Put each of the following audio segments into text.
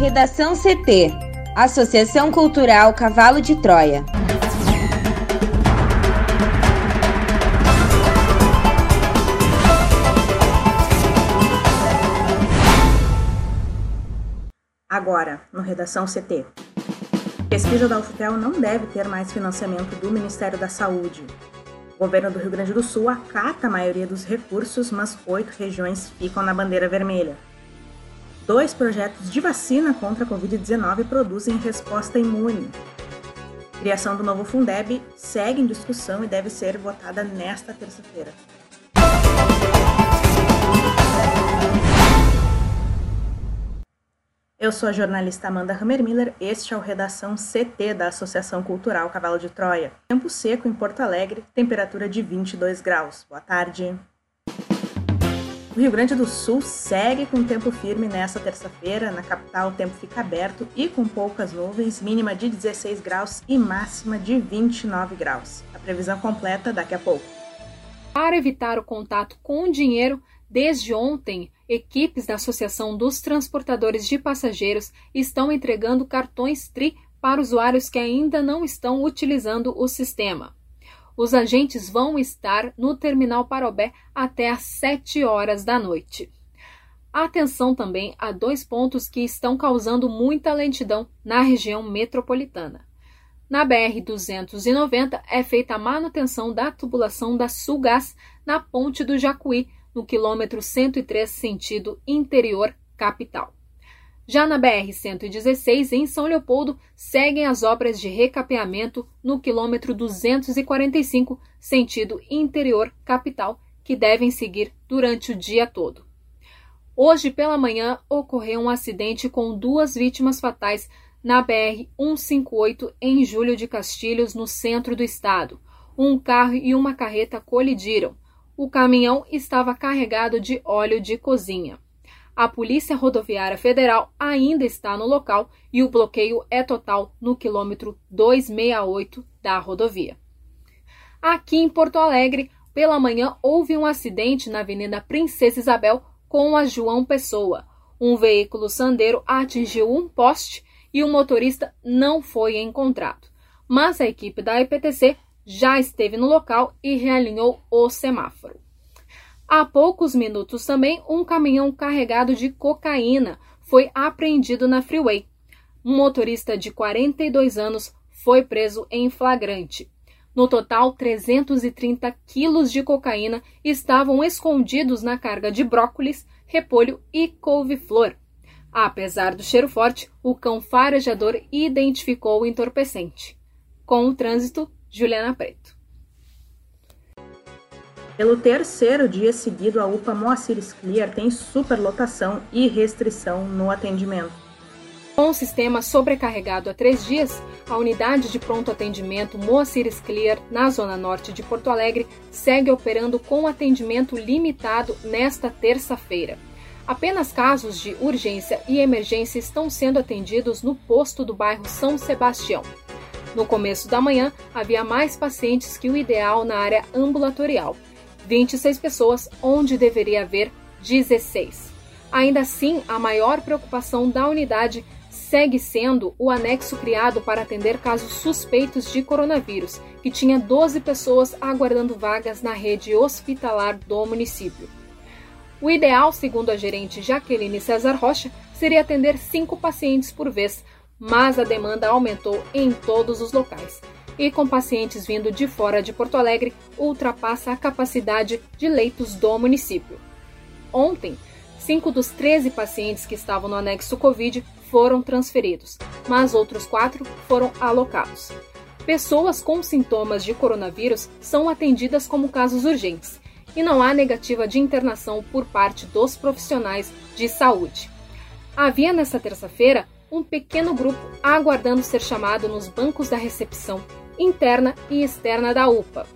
Redação CT Associação Cultural Cavalo de Troia. Agora, no Redação CT. Pesquisa da UFPEL não deve ter mais financiamento do Ministério da Saúde. O governo do Rio Grande do Sul acata a maioria dos recursos, mas oito regiões ficam na bandeira vermelha. Dois projetos de vacina contra a Covid-19 produzem resposta imune. Criação do novo Fundeb segue em discussão e deve ser votada nesta terça-feira. Eu sou a jornalista Amanda Hammermiller, este é o Redação CT da Associação Cultural Cavalo de Troia. Tempo seco em Porto Alegre, temperatura de 22 graus. Boa tarde. O Rio Grande do Sul segue com tempo firme nesta terça-feira. Na capital, o tempo fica aberto e com poucas nuvens, mínima de 16 graus e máxima de 29 graus. A previsão completa daqui a pouco. Para evitar o contato com o dinheiro, desde ontem, equipes da Associação dos Transportadores de Passageiros estão entregando cartões TRI para usuários que ainda não estão utilizando o sistema. Os agentes vão estar no terminal Parobé até às 7 horas da noite. Atenção também a dois pontos que estão causando muita lentidão na região metropolitana. Na BR-290 é feita a manutenção da tubulação da Sulgás na ponte do Jacuí, no quilômetro 103, sentido interior capital. Já na BR-116, em São Leopoldo, seguem as obras de recapeamento no quilômetro 245, sentido interior capital, que devem seguir durante o dia todo. Hoje pela manhã ocorreu um acidente com duas vítimas fatais na BR-158 em Júlio de Castilhos, no centro do estado. Um carro e uma carreta colidiram. O caminhão estava carregado de óleo de cozinha. A Polícia Rodoviária Federal ainda está no local e o bloqueio é total no quilômetro 268 da rodovia. Aqui em Porto Alegre, pela manhã houve um acidente na Avenida Princesa Isabel com a João Pessoa. Um veículo sandeiro atingiu um poste e o motorista não foi encontrado. Mas a equipe da IPTC já esteve no local e realinhou o semáforo. Há poucos minutos também, um caminhão carregado de cocaína foi apreendido na Freeway. Um motorista de 42 anos foi preso em flagrante. No total, 330 quilos de cocaína estavam escondidos na carga de brócolis, repolho e couve-flor. Apesar do cheiro forte, o cão farejador identificou o entorpecente. Com o trânsito, Juliana Preto. Pelo terceiro dia seguido, a UPA Moacir Clear tem superlotação e restrição no atendimento. Com o sistema sobrecarregado há três dias, a unidade de pronto atendimento Moacir Clear, na zona norte de Porto Alegre, segue operando com atendimento limitado nesta terça-feira. Apenas casos de urgência e emergência estão sendo atendidos no posto do bairro São Sebastião. No começo da manhã, havia mais pacientes que o ideal na área ambulatorial. 26 pessoas, onde deveria haver 16. Ainda assim, a maior preocupação da unidade segue sendo o anexo criado para atender casos suspeitos de coronavírus, que tinha 12 pessoas aguardando vagas na rede hospitalar do município. O ideal, segundo a gerente Jaqueline César Rocha, seria atender cinco pacientes por vez, mas a demanda aumentou em todos os locais e com pacientes vindo de fora de Porto Alegre ultrapassa a capacidade de leitos do município. Ontem, cinco dos 13 pacientes que estavam no anexo Covid foram transferidos, mas outros quatro foram alocados. Pessoas com sintomas de coronavírus são atendidas como casos urgentes e não há negativa de internação por parte dos profissionais de saúde. Havia nesta terça-feira um pequeno grupo aguardando ser chamado nos bancos da recepção interna e externa da UPA,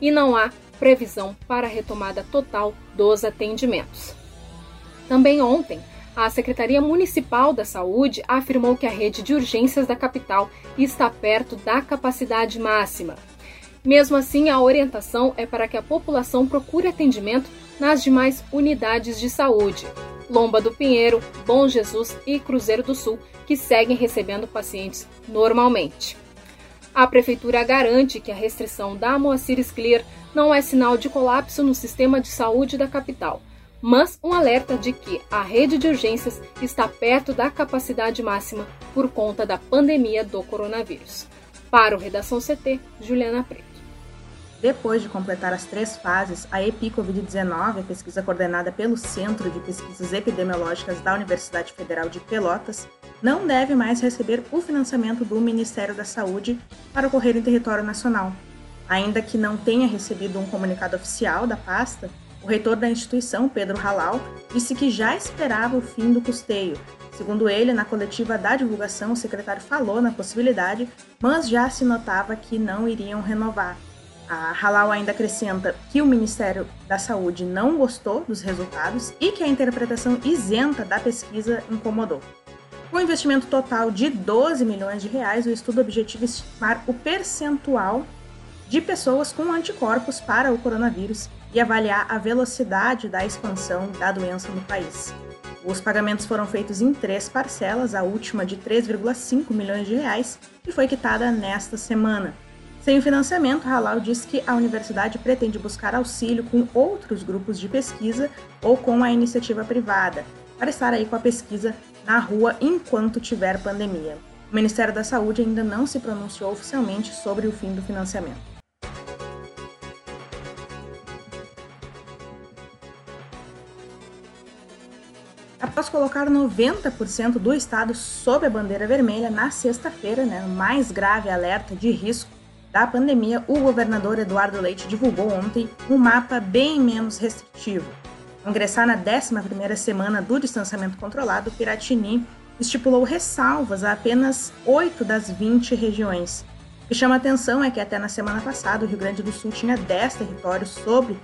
e não há previsão para a retomada total dos atendimentos. Também ontem, a Secretaria Municipal da Saúde afirmou que a rede de urgências da capital está perto da capacidade máxima. Mesmo assim, a orientação é para que a população procure atendimento nas demais unidades de saúde. Lomba do Pinheiro, Bom Jesus e Cruzeiro do Sul, que seguem recebendo pacientes normalmente. A Prefeitura garante que a restrição da Moacir Clear não é sinal de colapso no sistema de saúde da capital, mas um alerta de que a rede de urgências está perto da capacidade máxima por conta da pandemia do coronavírus. Para o Redação CT, Juliana Preto. Depois de completar as três fases, a EPI-Covid-19, a pesquisa coordenada pelo Centro de Pesquisas Epidemiológicas da Universidade Federal de Pelotas, não deve mais receber o financiamento do Ministério da Saúde para ocorrer em território nacional. Ainda que não tenha recebido um comunicado oficial da pasta, o reitor da instituição, Pedro Halal, disse que já esperava o fim do custeio. Segundo ele, na coletiva da divulgação, o secretário falou na possibilidade, mas já se notava que não iriam renovar. A Halal ainda acrescenta que o Ministério da Saúde não gostou dos resultados e que a interpretação isenta da pesquisa incomodou. Com investimento total de 12 milhões de reais, o estudo objetiva estimar o percentual de pessoas com anticorpos para o coronavírus e avaliar a velocidade da expansão da doença no país. Os pagamentos foram feitos em três parcelas, a última de 3,5 milhões de reais, e foi quitada nesta semana. Sem o financiamento, Halal diz que a universidade pretende buscar auxílio com outros grupos de pesquisa ou com a iniciativa privada, para estar aí com a pesquisa na rua enquanto tiver pandemia. O Ministério da Saúde ainda não se pronunciou oficialmente sobre o fim do financiamento. Após colocar 90% do estado sob a bandeira vermelha na sexta-feira, né, mais grave alerta de risco da pandemia, o governador Eduardo Leite divulgou ontem um mapa bem menos restritivo. Ingressar na 11ª semana do distanciamento controlado, Piratini estipulou ressalvas a apenas 8 das 20 regiões. O que chama atenção é que até na semana passada o Rio Grande do Sul tinha 10 territórios sobre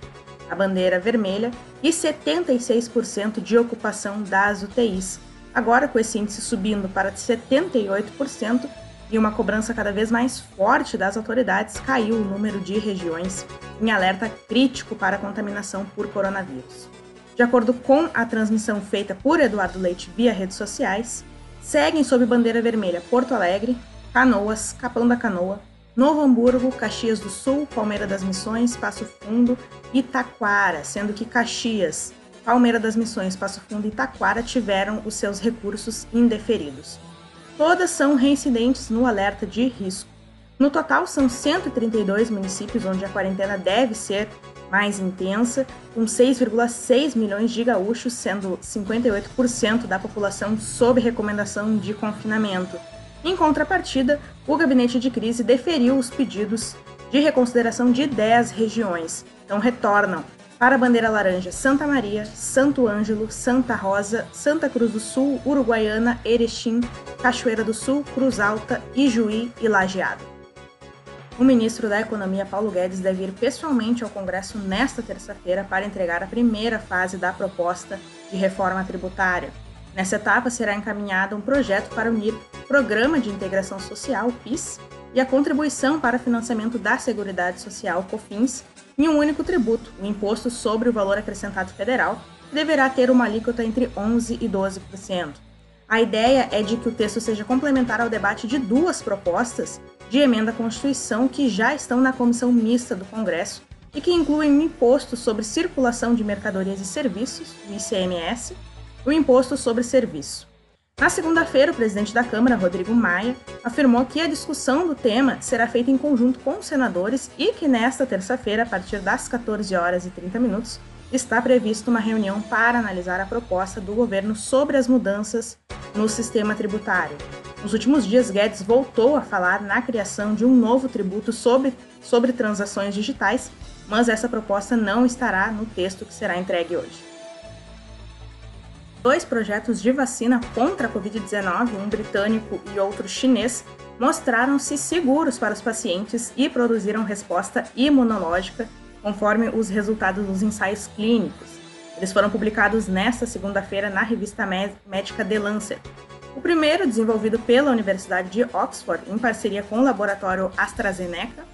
a bandeira vermelha e 76% de ocupação das UTIs. Agora, com esse índice subindo para 78%, e uma cobrança cada vez mais forte das autoridades, caiu o número de regiões em alerta crítico para a contaminação por coronavírus. De acordo com a transmissão feita por Eduardo Leite via redes sociais, seguem sob bandeira vermelha Porto Alegre, Canoas, Capão da Canoa, Novo Hamburgo, Caxias do Sul, Palmeira das Missões, Passo Fundo e Taquara, sendo que Caxias, Palmeira das Missões, Passo Fundo e Taquara tiveram os seus recursos indeferidos. Todas são reincidentes no alerta de risco. No total, são 132 municípios onde a quarentena deve ser mais intensa, com 6,6 milhões de gaúchos, sendo 58% da população sob recomendação de confinamento. Em contrapartida, o gabinete de crise deferiu os pedidos de reconsideração de 10 regiões. Então retornam para a bandeira laranja, Santa Maria, Santo Ângelo, Santa Rosa, Santa Cruz do Sul, Uruguaiana, Erechim, Cachoeira do Sul, Cruz Alta, Ijuí e Lajeado. O ministro da Economia, Paulo Guedes, deve ir pessoalmente ao Congresso nesta terça-feira para entregar a primeira fase da proposta de reforma tributária. Nessa etapa será encaminhado um projeto para unir Programa de Integração Social, PIS, e a contribuição para financiamento da Seguridade Social, COFINS, em um único tributo, o Imposto sobre o Valor Acrescentado Federal, que deverá ter uma alíquota entre 11% e 12%. A ideia é de que o texto seja complementar ao debate de duas propostas de emenda à Constituição que já estão na comissão mista do Congresso e que incluem o Imposto sobre Circulação de Mercadorias e Serviços, o ICMS, e o Imposto sobre Serviço. Na segunda-feira, o presidente da Câmara, Rodrigo Maia, afirmou que a discussão do tema será feita em conjunto com os senadores e que nesta terça-feira, a partir das 14 horas e 30 minutos, está prevista uma reunião para analisar a proposta do governo sobre as mudanças no sistema tributário. Nos últimos dias, Guedes voltou a falar na criação de um novo tributo sobre, sobre transações digitais, mas essa proposta não estará no texto que será entregue hoje. Dois projetos de vacina contra a Covid-19, um britânico e outro chinês, mostraram-se seguros para os pacientes e produziram resposta imunológica conforme os resultados dos ensaios clínicos. Eles foram publicados nesta segunda-feira na revista médica The Lancet. O primeiro, desenvolvido pela Universidade de Oxford em parceria com o laboratório AstraZeneca,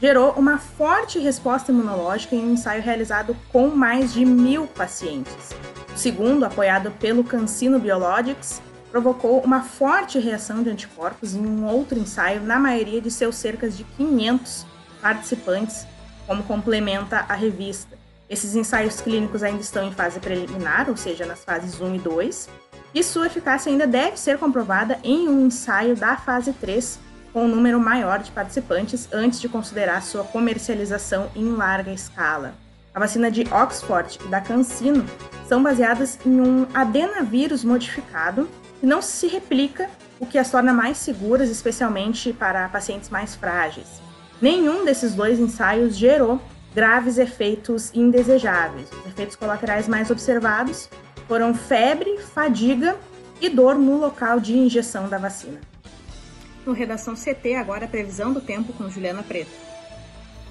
gerou uma forte resposta imunológica em um ensaio realizado com mais de mil pacientes. O segundo, apoiado pelo Cancino Biologics, provocou uma forte reação de anticorpos em um outro ensaio na maioria de seus cerca de 500 participantes, como complementa a revista. Esses ensaios clínicos ainda estão em fase preliminar, ou seja, nas fases 1 e 2, e sua eficácia ainda deve ser comprovada em um ensaio da fase 3, com um número maior de participantes, antes de considerar sua comercialização em larga escala. A vacina de Oxford e da CanSino são baseadas em um adenavírus modificado que não se replica, o que as torna mais seguras, especialmente para pacientes mais frágeis. Nenhum desses dois ensaios gerou graves efeitos indesejáveis. Os efeitos colaterais mais observados foram febre, fadiga e dor no local de injeção da vacina. No Redação CT, agora a previsão do tempo com Juliana Preto.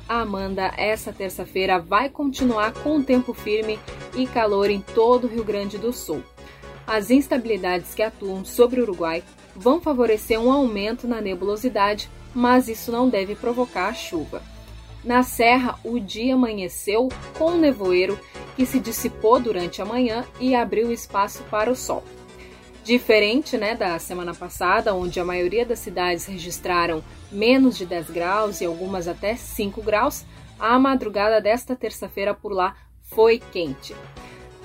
Amanda, essa terça-feira vai continuar com tempo firme e calor em todo o Rio Grande do Sul. As instabilidades que atuam sobre o Uruguai vão favorecer um aumento na nebulosidade, mas isso não deve provocar chuva. Na Serra, o dia amanheceu com nevoeiro que se dissipou durante a manhã e abriu espaço para o sol. Diferente né, da semana passada, onde a maioria das cidades registraram menos de 10 graus e algumas até 5 graus, a madrugada desta terça-feira por lá foi quente.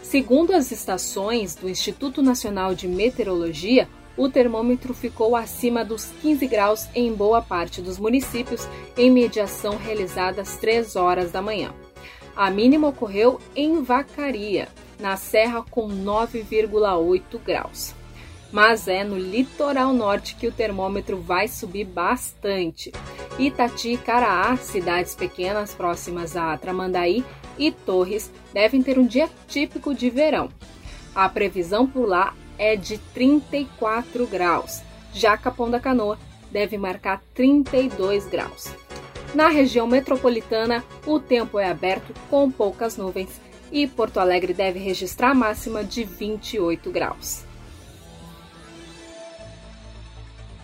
Segundo as estações do Instituto Nacional de Meteorologia, o termômetro ficou acima dos 15 graus em boa parte dos municípios, em mediação realizada às 3 horas da manhã. A mínima ocorreu em Vacaria, na Serra, com 9,8 graus. Mas é no litoral norte que o termômetro vai subir bastante. Itati Caraá, cidades pequenas próximas a Tramandaí e Torres, devem ter um dia típico de verão. A previsão por lá é de 34 graus. Já Capão da Canoa deve marcar 32 graus. Na região metropolitana, o tempo é aberto com poucas nuvens e Porto Alegre deve registrar máxima de 28 graus.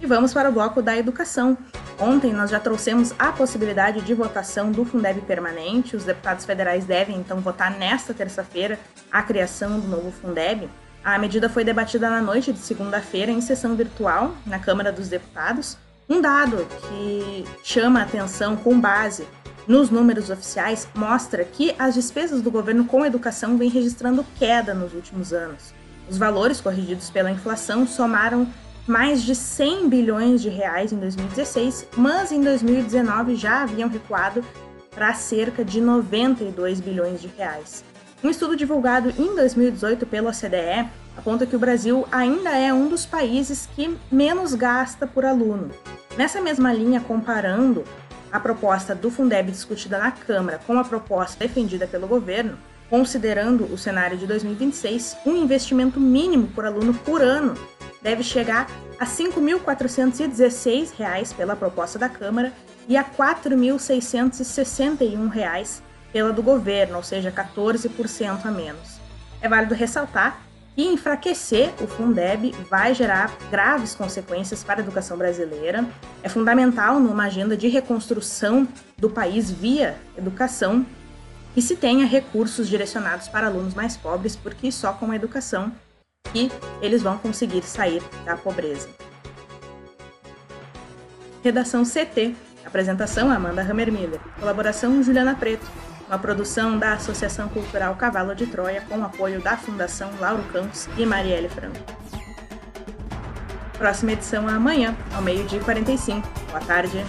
E vamos para o bloco da educação. Ontem nós já trouxemos a possibilidade de votação do Fundeb permanente. Os deputados federais devem então votar nesta terça-feira a criação do novo Fundeb. A medida foi debatida na noite de segunda-feira em sessão virtual na Câmara dos Deputados. Um dado que chama a atenção com base nos números oficiais mostra que as despesas do governo com educação vêm registrando queda nos últimos anos. Os valores corrigidos pela inflação somaram mais de 100 bilhões de reais em 2016, mas em 2019 já haviam recuado para cerca de 92 bilhões de reais. Um estudo divulgado em 2018 pela OCDE aponta que o Brasil ainda é um dos países que menos gasta por aluno. Nessa mesma linha, comparando a proposta do Fundeb discutida na Câmara com a proposta defendida pelo governo, considerando o cenário de 2026, um investimento mínimo por aluno por ano deve chegar a R$ 5.416 pela proposta da Câmara e a R$ 4.661 pela do governo, ou seja, 14% a menos. É válido ressaltar que enfraquecer o Fundeb vai gerar graves consequências para a educação brasileira. É fundamental numa agenda de reconstrução do país via educação que se tenha recursos direcionados para alunos mais pobres, porque só com a educação que eles vão conseguir sair da pobreza. Redação CT. Apresentação Amanda Hammermiller. Colaboração Juliana Preto uma produção da Associação Cultural Cavalo de Troia com apoio da Fundação Lauro Campos e Marielle Franco. Próxima edição é amanhã, ao meio-dia e 45. Boa tarde.